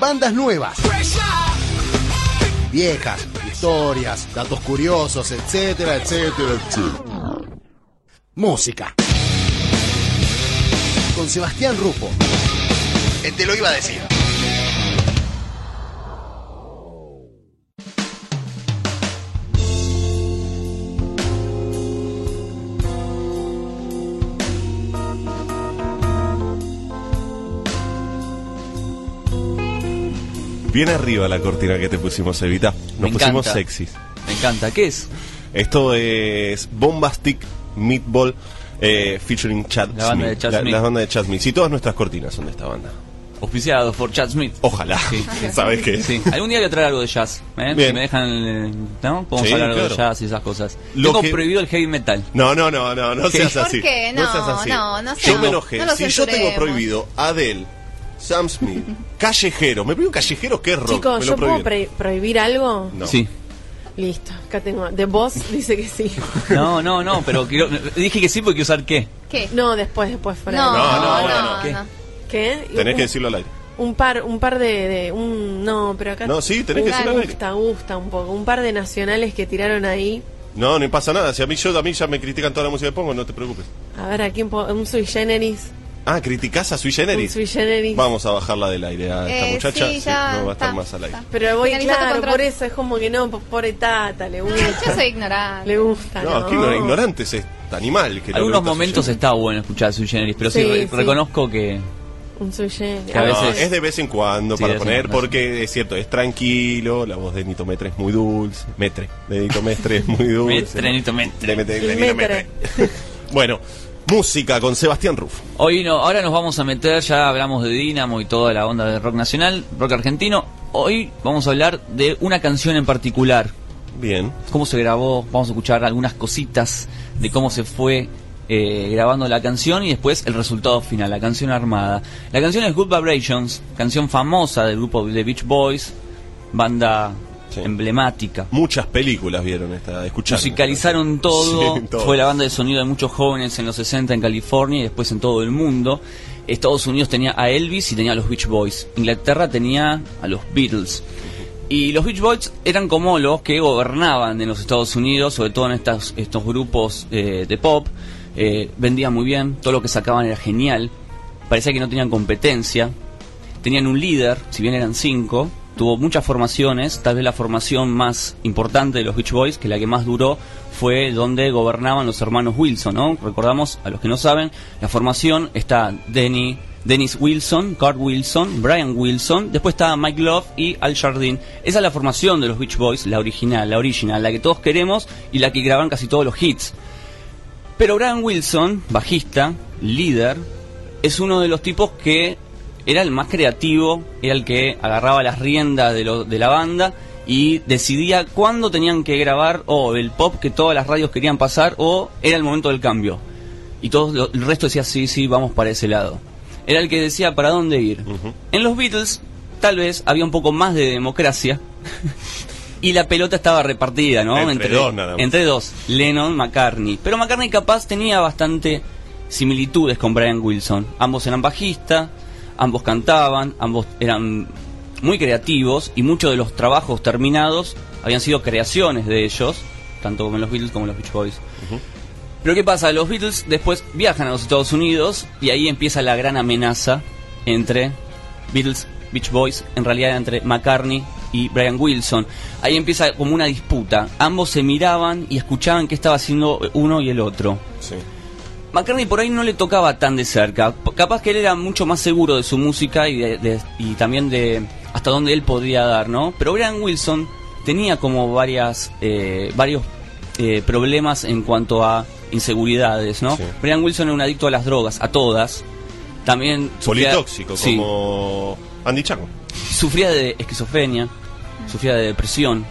bandas nuevas, viejas, historias, datos curiosos, etcétera, etcétera, etcétera. Música. Con Sebastián Rufo. Eh, Te lo iba a decir. Bien arriba la cortina que te pusimos, Evita. Nos Me pusimos encanta. sexys. Me encanta. ¿Qué es? Esto es Bombastic Meatball eh, featuring Chad La banda Smith. de Chad la, Smith. la banda de Chad Smith. Sí, todas nuestras cortinas son de esta banda. Auspiciado por Chad Smith. Ojalá. Sí. ¿Sabes qué? Sí, algún día voy a traer algo de jazz. ¿eh? Si me dejan, ¿no? Podemos Sí, hablar algo de claro. jazz y esas cosas. Lo Tengo que- prohibido el heavy metal. No, no, no, no, no ¿Qué? seas ¿Por así. qué? No, seas así. no, no Yo seamos- me enojé. no lo si yo tengo prohibido Adele, Sam Smith, Callejero, me prohíbo Callejero, ¿qué es rock? Chicos, ¿yo puedo prohibir algo? No. Sí. Listo, acá tengo. The Boss dice que sí. No, no, no, pero quiero, dije que sí porque quiero usar qué. ¿Qué? No, después, después fuera. No, de- No, no, no, no, no, no. ¿Qué? ¿Qué? Tenés un, que decirlo al aire. un par, un par de, de- un no, pero acá No, sí, tenés que decirlo al aire. gusta, gusta un poco, un par de nacionales que tiraron ahí. No, no pasa nada. Si a mí, yo, a mí ya me critican toda la música que pongo, no te preocupes. A ver, aquí un, po- un sui generis, Ah, criticás a Sui Generis. sui generis. Vamos a bajarla del aire a esta Eh, muchacha. sí, sí, ya no va a estar está, más al aire. está. Pero voy, Finaliza tu claro, por eso es como que no, po- pobre tata, le gusta. Yo soy ignorante. Le gusta. No, aquí no, ignorantes es animal. Que no Algunos gusta momentos está bueno escuchar Sui Generis, pero sí, Sí, re- sí. reconozco que Un sui generis. Que a Generis. veces- No, es de vez en cuando Sí, para de vez en poner, cuando. porque es cierto, es tranquilo, la voz de Nito Metre es muy dulce. Metre, de Nito Mestre es muy dulce. Metre, Nito Metre. De Metre, de Nito Metre. Metre. bueno, música con Sebastián Ruff. Hoy no, ahora nos vamos a meter, ya hablamos de Dinamo y toda la onda de rock nacional, rock argentino. Hoy vamos a hablar de una canción en particular. Bien. Cómo se grabó, vamos a escuchar algunas cositas de cómo se fue eh, grabando la canción y después el resultado final, la canción armada. La canción es Good Vibrations, canción famosa del grupo The Beach Boys, banda Sí. emblemática. Muchas películas vieron esta, escucharon. Musicalizaron todo, Sí, todo. fue la banda de sonido de muchos jóvenes en los 60 en California y después en todo el mundo. Estados Unidos tenía a Elvis y tenía a los Beach Boys. Inglaterra tenía a los Beatles. Y los Beach Boys eran como los que gobernaban en los Estados Unidos, sobre todo en estas, estos grupos eh, de pop. Eh, vendían muy bien, todo lo que sacaban era genial. Parecía que no tenían competencia. Tenían un líder, si bien eran cinco. Tuvo muchas formaciones, tal vez la formación más importante de los Beach Boys, que la que más duró, fue donde gobernaban los hermanos Wilson, ¿no? Recordamos, a los que no saben, la formación está Dennis Wilson, Carl Wilson, Brian Wilson, después está Mike Love y Al Jardine. Esa es la formación de los Beach Boys, la original, la original, la que todos queremos y la que graban casi todos los hits. Pero Brian Wilson, bajista, líder, es uno de los tipos que era el más creativo, era el que agarraba las riendas de, lo- de la banda y decidía cuándo tenían que grabar o el pop que todas las radios querían pasar o era el momento del cambio. Y todo lo- el resto decía, sí, sí, vamos para ese lado. Era el que decía para dónde ir. En los Beatles tal vez había un poco más de democracia y la pelota estaba repartida, ¿no? Entre dos nada más. entre dos, Lennon, McCartney. Pero McCartney capaz tenía bastante similitudes con Brian Wilson. Ambos eran bajistas, ambos cantaban, ambos eran muy creativos y muchos de los trabajos terminados habían sido creaciones de ellos, tanto como en los Beatles como en los Beach Boys. Pero ¿qué pasa? Los Beatles después viajan a los Estados Unidos y ahí empieza la gran amenaza entre Beatles, Beach Boys, en realidad entre McCartney y Brian Wilson. Ahí empieza como una disputa. Ambos se miraban y escuchaban qué estaba haciendo uno y el otro. Sí. McCartney por ahí no le tocaba tan de cerca. Capaz que él era mucho más seguro de su música y, de- de- y también de hasta dónde él podría dar, ¿no? Pero Brian Wilson tenía como varias, eh, varios eh, problemas en cuanto a inseguridades, ¿no? Sí. Brian Wilson era un adicto a las drogas, a todas. También sufría- Politóxico, sí, como Andy Chango. sufría de esquizofrenia, sufría de depresión.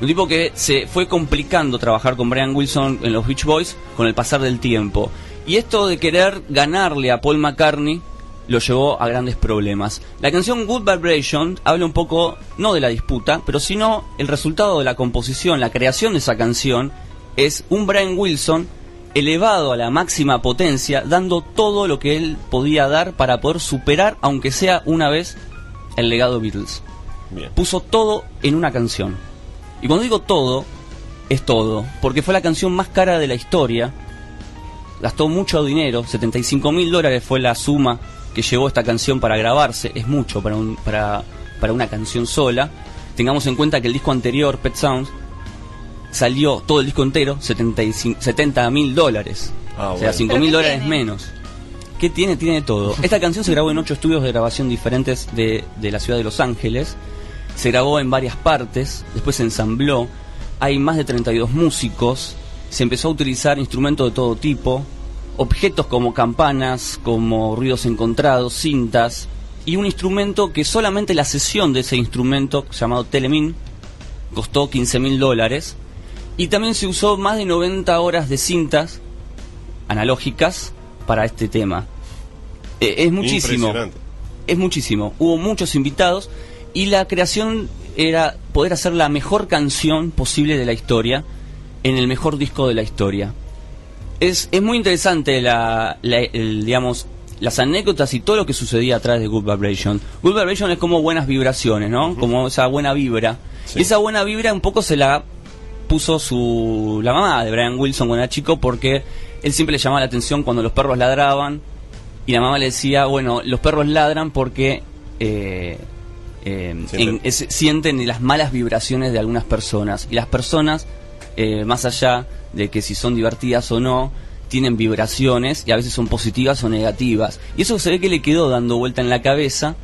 Un tipo que se fue complicando trabajar con Brian Wilson en los Beach Boys con el pasar del tiempo. Y esto de querer ganarle a Paul McCartney lo llevó a grandes problemas. La canción Good Vibration habla un poco, no de la disputa, pero sino el resultado de la composición, la creación de esa canción, es un Brian Wilson elevado a la máxima potencia, dando todo lo que él podía dar para poder superar, aunque sea una vez, el legado Beatles. Bien. Puso todo en una canción. Y cuando digo todo, es todo, porque fue la canción más cara de la historia. Gastó mucho dinero, 75 mil dólares fue la suma que llevó esta canción para grabarse. Es mucho para, un, para, para una canción sola. Tengamos en cuenta que el disco anterior, Pet Sounds, salió todo el disco entero, 75 70 mil dólares. Ah, o sea, bueno. 5 ¿Pero mil dólares tiene? menos. ¿Qué tiene? Tiene todo. Esta canción se grabó en ocho estudios de grabación diferentes de, de la ciudad de Los Ángeles. Se grabó en varias partes, después se ensambló. Hay más de 32 músicos. Se empezó a utilizar instrumentos de todo tipo, objetos como campanas, como ruidos encontrados, cintas, y un instrumento que solamente la sesión de ese instrumento, llamado Telemin, costó 15 mil dólares. Y también se usó más de 90 horas de cintas analógicas para este tema. Eh, es muchísimo. Es muchísimo. Hubo muchos invitados y la creación era poder hacer la mejor canción posible de la historia en el mejor disco de la historia. Es, es muy interesante la, la- el, digamos, las anécdotas y todo lo que sucedía atrás de Good Vibration. Good Vibration es como buenas vibraciones, ¿no? Como esa buena vibra. Sí. Y esa buena vibra un poco se la puso su la mamá de Brian Wilson cuando era chico porque él siempre le llamaba la atención cuando los perros ladraban y la mamá le decía, bueno, los perros ladran porque eh, eh, Sienten. en- es- sienten las malas vibraciones de algunas personas y las personas, eh, más allá de que si son divertidas o no, tienen vibraciones y a veces son positivas o negativas. Y eso se ve que le quedó dando vuelta en la cabeza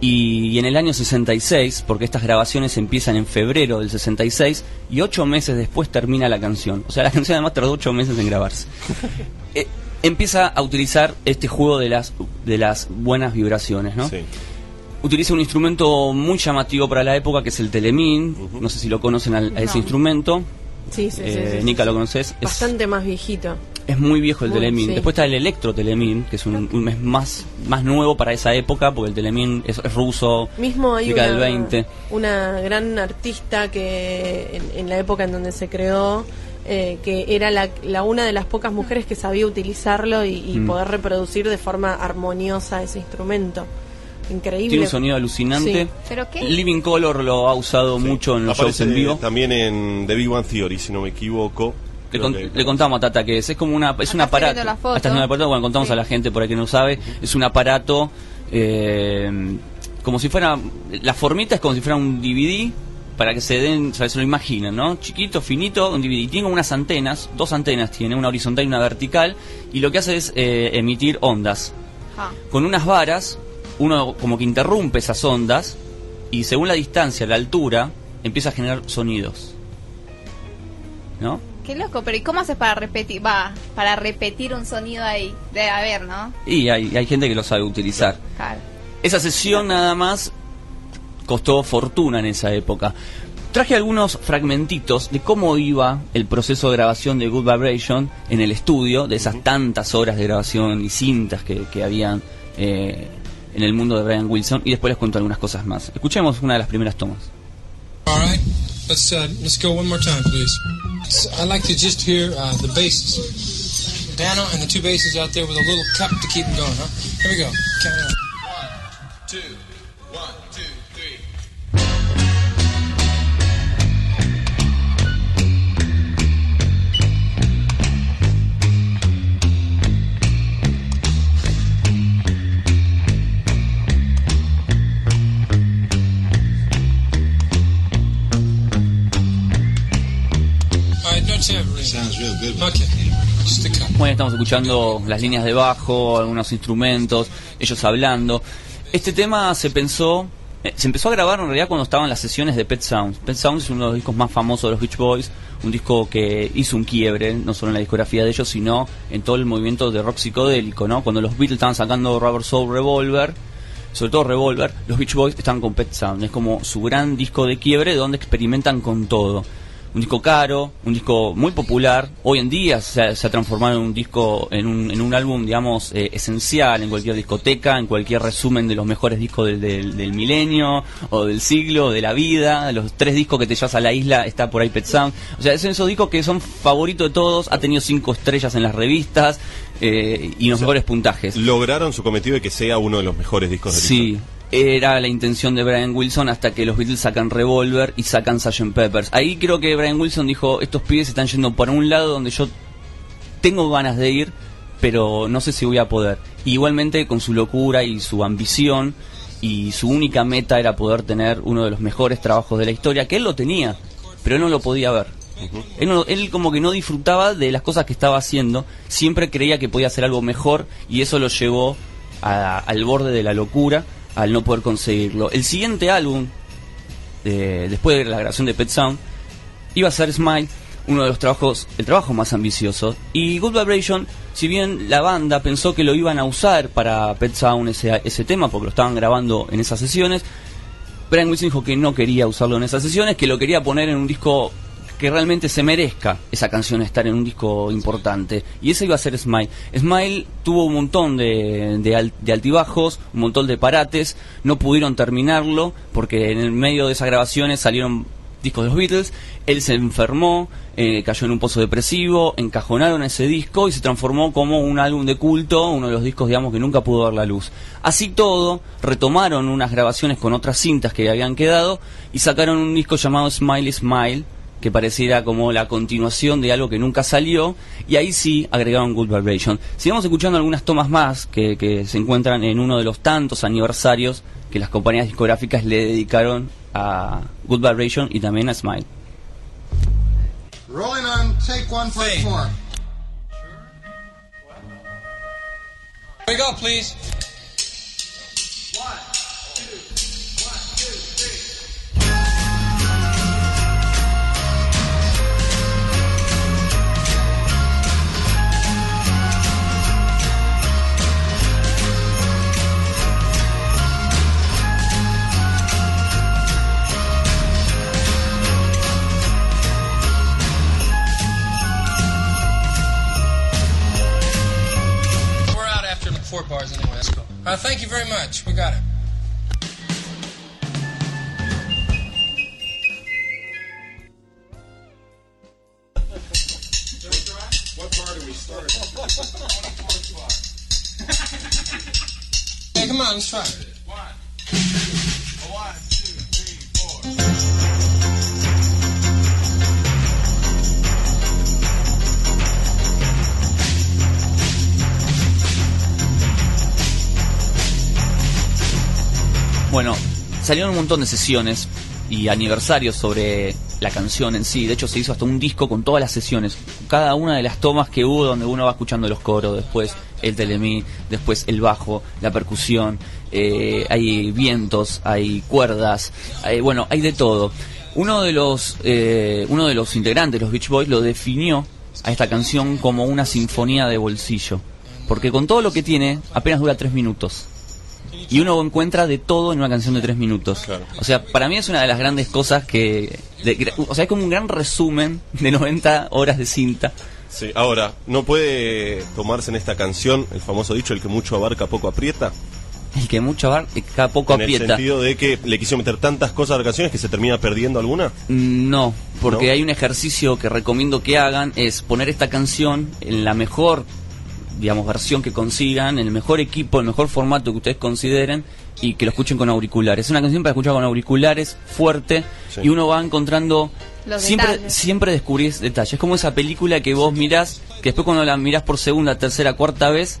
y, y en el año 66, porque estas grabaciones empiezan en febrero del 66 y ocho meses después termina la canción. O sea, la canción además tardó ocho meses en grabarse. Eh, empieza a utilizar este juego de las, de las buenas vibraciones, ¿no? Sí. Utiliza un instrumento muy llamativo para la época que es el telemin. No sé si lo conocen al- a ese No. instrumento. Sí, sí, sí, Eh, sí. ¿lo conoces? Es- Bastante más viejito. es muy viejo el Muy, Telemin. sí. Después está el Electro Telemin, que es un, un mes más, más nuevo para esa época, porque el Telemin es, es ruso, Mismo hay una, del 20. una gran artista que en, en la época en donde se creó, eh, que era la, la una de las pocas mujeres que sabía utilizarlo y, y Mm. poder reproducir de forma armoniosa ese instrumento. Increíble. Tiene un sonido alucinante. Sí. ¿Pero qué? Living Color lo ha usado mucho en los shows Aparece en vivo. También en The Big One Theory, si no me equivoco. Le, Creo con- que- le contamos a Tata que es, es como una, es un aparato. viendo la foto. Bueno, contamos Sí. a la gente por ahí que no sabe, es un aparato eh, como si fuera, la formita es como si fuera un DVD, para que se den, o sea, se lo imaginen, ¿no? Chiquito, finito, un DVD. Tiene unas antenas, dos antenas tiene, una horizontal y una vertical, y lo que hace es eh, emitir ondas. Ah. Con unas varas, uno como que interrumpe esas ondas, y según la distancia, la altura, empieza a generar sonidos. ¿No? Qué loco, pero ¿y cómo haces para repetir? Va, para repetir un sonido ahí. Debe haber, ¿no? Y hay, hay gente que lo sabe utilizar. Claro. Esa sesión nada más costó fortuna en esa época. Traje algunos fragmentitos de cómo iba el proceso de grabación de Good Vibration en el estudio, de esas tantas horas de grabación y cintas que, que habían eh, en el mundo de Brian Wilson, y después les cuento algunas cosas más. Escuchemos una de las primeras tomas. One piano, and the two basses out there with a little cup to keep them going, huh? Here we go. Count out. Two, Bueno, estamos escuchando las líneas de bajo, algunos instrumentos, ellos hablando. Este tema se pensó, eh, se empezó a grabar en realidad cuando estaban las sesiones de Pet Sounds. Pet Sounds es uno de los discos más famosos de los Beach Boys, un disco que hizo un quiebre, no solo en la discografía de ellos, sino en todo el movimiento de rock psicodélico, ¿no? Cuando los Beatles estaban sacando Rubber Soul Revolver, sobre todo Revolver, los Beach Boys estaban con Pet Sounds. Es como su gran disco de quiebre donde experimentan con todo. Un disco caro, un disco muy popular. Hoy en día se ha, se ha transformado en un disco, en un, en un álbum, digamos, eh, esencial en cualquier discoteca, en cualquier resumen de los mejores discos del, del, del milenio o del siglo, de la vida. Los tres discos que te llevas a la isla está por ahí Pet Sound. O sea, son esos discos que son favoritos de todos. Ha tenido cinco estrellas en las revistas eh, y los mejores puntajes. Lograron su cometido de que sea uno de los mejores discos del Sí, era la intención de Brian Wilson hasta que los Beatles sacan Revolver y sacan Sgt. Peppers. Ahí creo que Brian Wilson dijo, estos pibes están yendo por un lado donde yo tengo ganas de ir, pero no sé si voy a poder. Igualmente con su locura y su ambición y su única meta era poder tener uno de los mejores trabajos de la historia, que él lo tenía, pero él no lo podía ver. él, no- él como que no disfrutaba de las cosas que estaba haciendo, siempre creía que podía hacer algo mejor y eso lo llevó a- al borde de la locura al no poder conseguirlo. El siguiente álbum, de- después de la grabación de Pet Sound, iba a ser Smile, uno de los trabajos, el trabajo más ambicioso. Y Good Vibration, si bien la banda pensó que lo iban a usar para Pet Sound ese, ese tema, porque lo estaban grabando en esas sesiones, Brian Wilson dijo que no quería usarlo en esas sesiones, que lo quería poner en un disco que realmente se merezca esa canción estar en un disco importante. Y ese iba a ser Smile. Smile tuvo un montón de, de, al- de altibajos, un montón de parates, no pudieron terminarlo porque en el medio de esas grabaciones salieron discos de los Beatles, él se enfermó, eh, cayó en un pozo depresivo, encajonaron ese disco y se transformó como un álbum de culto, uno de los discos, digamos, que nunca pudo dar la luz. Así todo, retomaron unas grabaciones con otras cintas que habían quedado y sacaron un disco llamado Smiley Smile, que pareciera como la continuación de algo que nunca salió, y ahí sí agregaron Good Vibration. Sigamos escuchando algunas tomas más que, que se encuentran en uno de los tantos aniversarios que las compañías discográficas le dedicaron a Good Vibration y también a Smile. Rolling on take one. Here we go, please. four bars anyway. That's cool. Uh, thank you very much. We got it. what bar do we start? hey, come on, let's try. One, two, one, two, three, four. Bueno, salieron un montón de sesiones y aniversarios sobre la canción en sí. De hecho, se hizo hasta un disco con todas las sesiones. Cada una de las tomas que hubo donde uno va escuchando los coros, después el telemí, después el bajo, la percusión, eh, hay vientos, hay cuerdas, hay, bueno, hay de todo. Uno de los eh, uno de los integrantes, los Beach Boys, lo definió a esta canción como una sinfonía de bolsillo, porque con todo lo que tiene apenas dura tres minutos y uno encuentra de todo en una canción de tres minutos. Claro. O sea, para mí es una de las grandes cosas que... de- o sea, es como un gran resumen de 90 horas de cinta. Sí, ahora, ¿no puede tomarse en esta canción el famoso dicho, el que mucho abarca, poco aprieta? El que mucho abar- eh, poco en el aprieta. sentido de que le quisieron meter tantas cosas a la canción que se termina perdiendo alguna. Mm, No, porque ¿No? hay un ejercicio que recomiendo que hagan, es poner esta canción en la mejor, digamos, versión que consigan, en el mejor equipo, el mejor formato que ustedes consideren y que lo escuchen con auriculares. Es una canción para escuchar con auriculares, fuerte, Sí. y uno va encontrando... Los siempre, detalles. siempre descubrís detalles. Es como esa película que vos mirás, que después cuando la mirás por segunda, tercera, cuarta vez,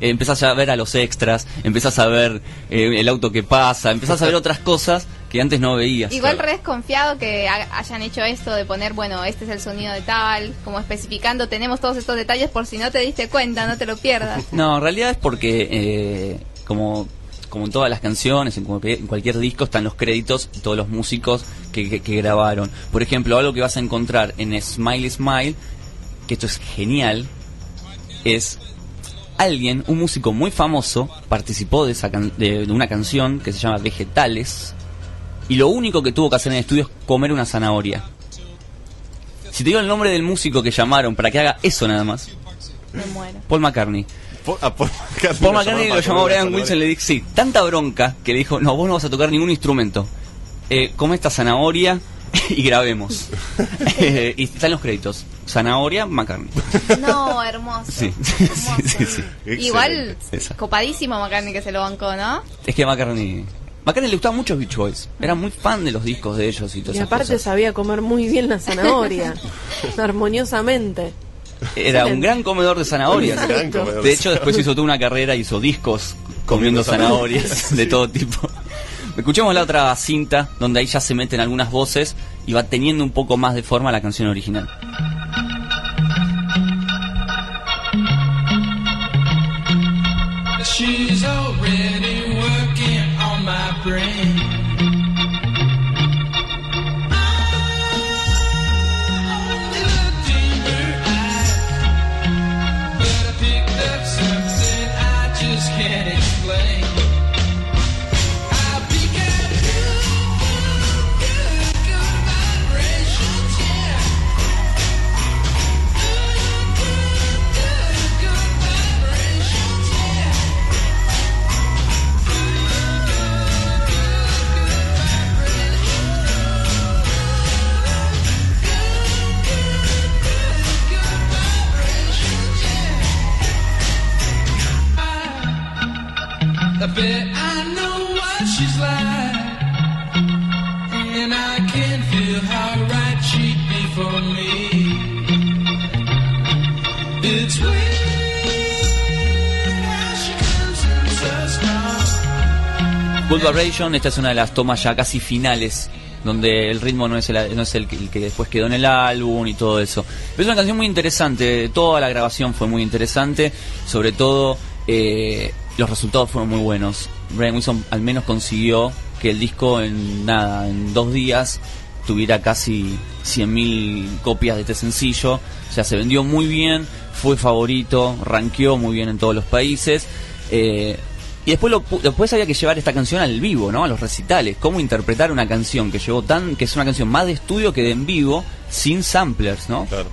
eh, empezás a ver a los extras, empezás a ver eh, el auto que pasa, empezás a ver otras cosas que antes no veías. Igual re desconfiado que ha- hayan hecho esto de poner, bueno, este es el sonido de tal, como especificando, tenemos todos estos detalles por si no te diste cuenta, no te lo pierdas. No, en realidad es porque, eh, como, como en todas las canciones, en cualquier, en cualquier disco, están los créditos y todos los músicos que, que- que grabaron. Por ejemplo, algo que vas a encontrar en Smiley Smile, que esto es genial, es alguien, un músico muy famoso, participó de, esa can- de, de una canción que se llama Vegetales, y lo único que tuvo que hacer en el estudio es comer una zanahoria. Si te digo el nombre del músico que llamaron para que haga eso nada más, Me muero. Paul McCartney. Por, a Paul McCartney, Paul lo McCartney lo llamó Brian Wilson y le dijo, sí, tanta bronca que le dijo, no, vos no vas a tocar ningún instrumento. Eh, come esta zanahoria y grabemos. Eh, y están los créditos. Zanahoria, McCartney. No, hermoso. Sí, sí, hermoso. sí, sí. Excelente. Igual, Esa. copadísimo McCartney que se lo bancó, ¿no? Es que McCartney McCartney le gustaba mucho Beach Boys. Era muy fan de los discos de ellos y todas Y esas aparte cosas. sabía comer muy bien la zanahoria, armoniosamente. Era un gran comedor de zanahorias. Gran comedor. De hecho, después hizo toda una carrera, hizo discos comiendo zanahorias de todo tipo. Escuchemos la otra cinta, donde ahí ya se meten algunas voces y va teniendo un poco más de forma la canción original. On my she's esta es una de las tomas ya casi finales, donde el ritmo no es el, el que después quedó en el álbum y todo eso. Pero es una canción muy interesante, toda la grabación fue muy interesante, sobre todo eh, los resultados fueron muy buenos. Brian Wilson al menos consiguió que el disco en nada, en dos días tuviera casi 100.000 copias de este sencillo, o sea, se vendió muy bien, fue favorito, rankeó muy bien en todos los países. eh, y después, lo, pu- después había que llevar esta canción al vivo, ¿no? A los recitales. Cómo interpretar una canción que llevó tan, que es una canción más de estudio que de en vivo, sin samplers, ¿no? Claro.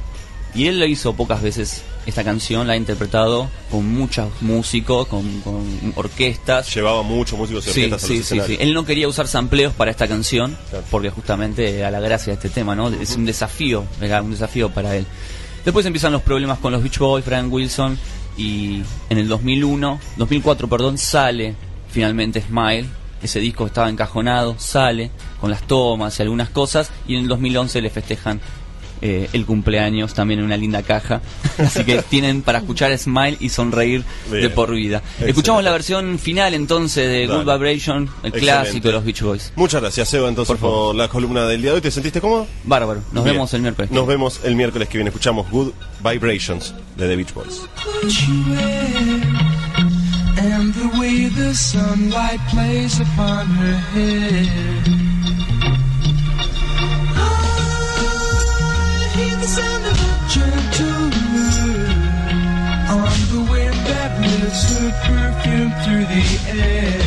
Y él lo hizo pocas veces esta canción, la ha interpretado con muchos músicos, con, con orquestas. Llevaba muchos músicos y Sí, orquestas a sí, los sí, sí. Él no quería usar sampleos para esta canción, Claro. porque justamente a la gracia de este tema, ¿no? Es un desafío, era un desafío para él. Después empiezan los problemas con los Beach Boys, Brian Wilson, y en el 2001, 2004, perdón, sale finalmente Smile. Ese disco estaba encajonado, sale con las tomas y algunas cosas, y en el 2011 le festejan eh, el cumpleaños también en una linda caja. Así que tienen para escuchar Smile y sonreír de por vida. Excelente. Escuchamos la versión final entonces de Dale. Good Vibration, el Excelente. clásico de los Beach Boys. Muchas gracias, Seba, entonces, Por la columna del día de hoy. ¿Te sentiste cómodo? Bárbaro. Nos Bien. vemos el miércoles. Nos vemos el miércoles que viene. Escuchamos Good Vibrations de The Beach Boys. clothes she wears and the way the sunlight plays upon her hair. Sound of gentle wind on the wind that lifts her perfume through the air.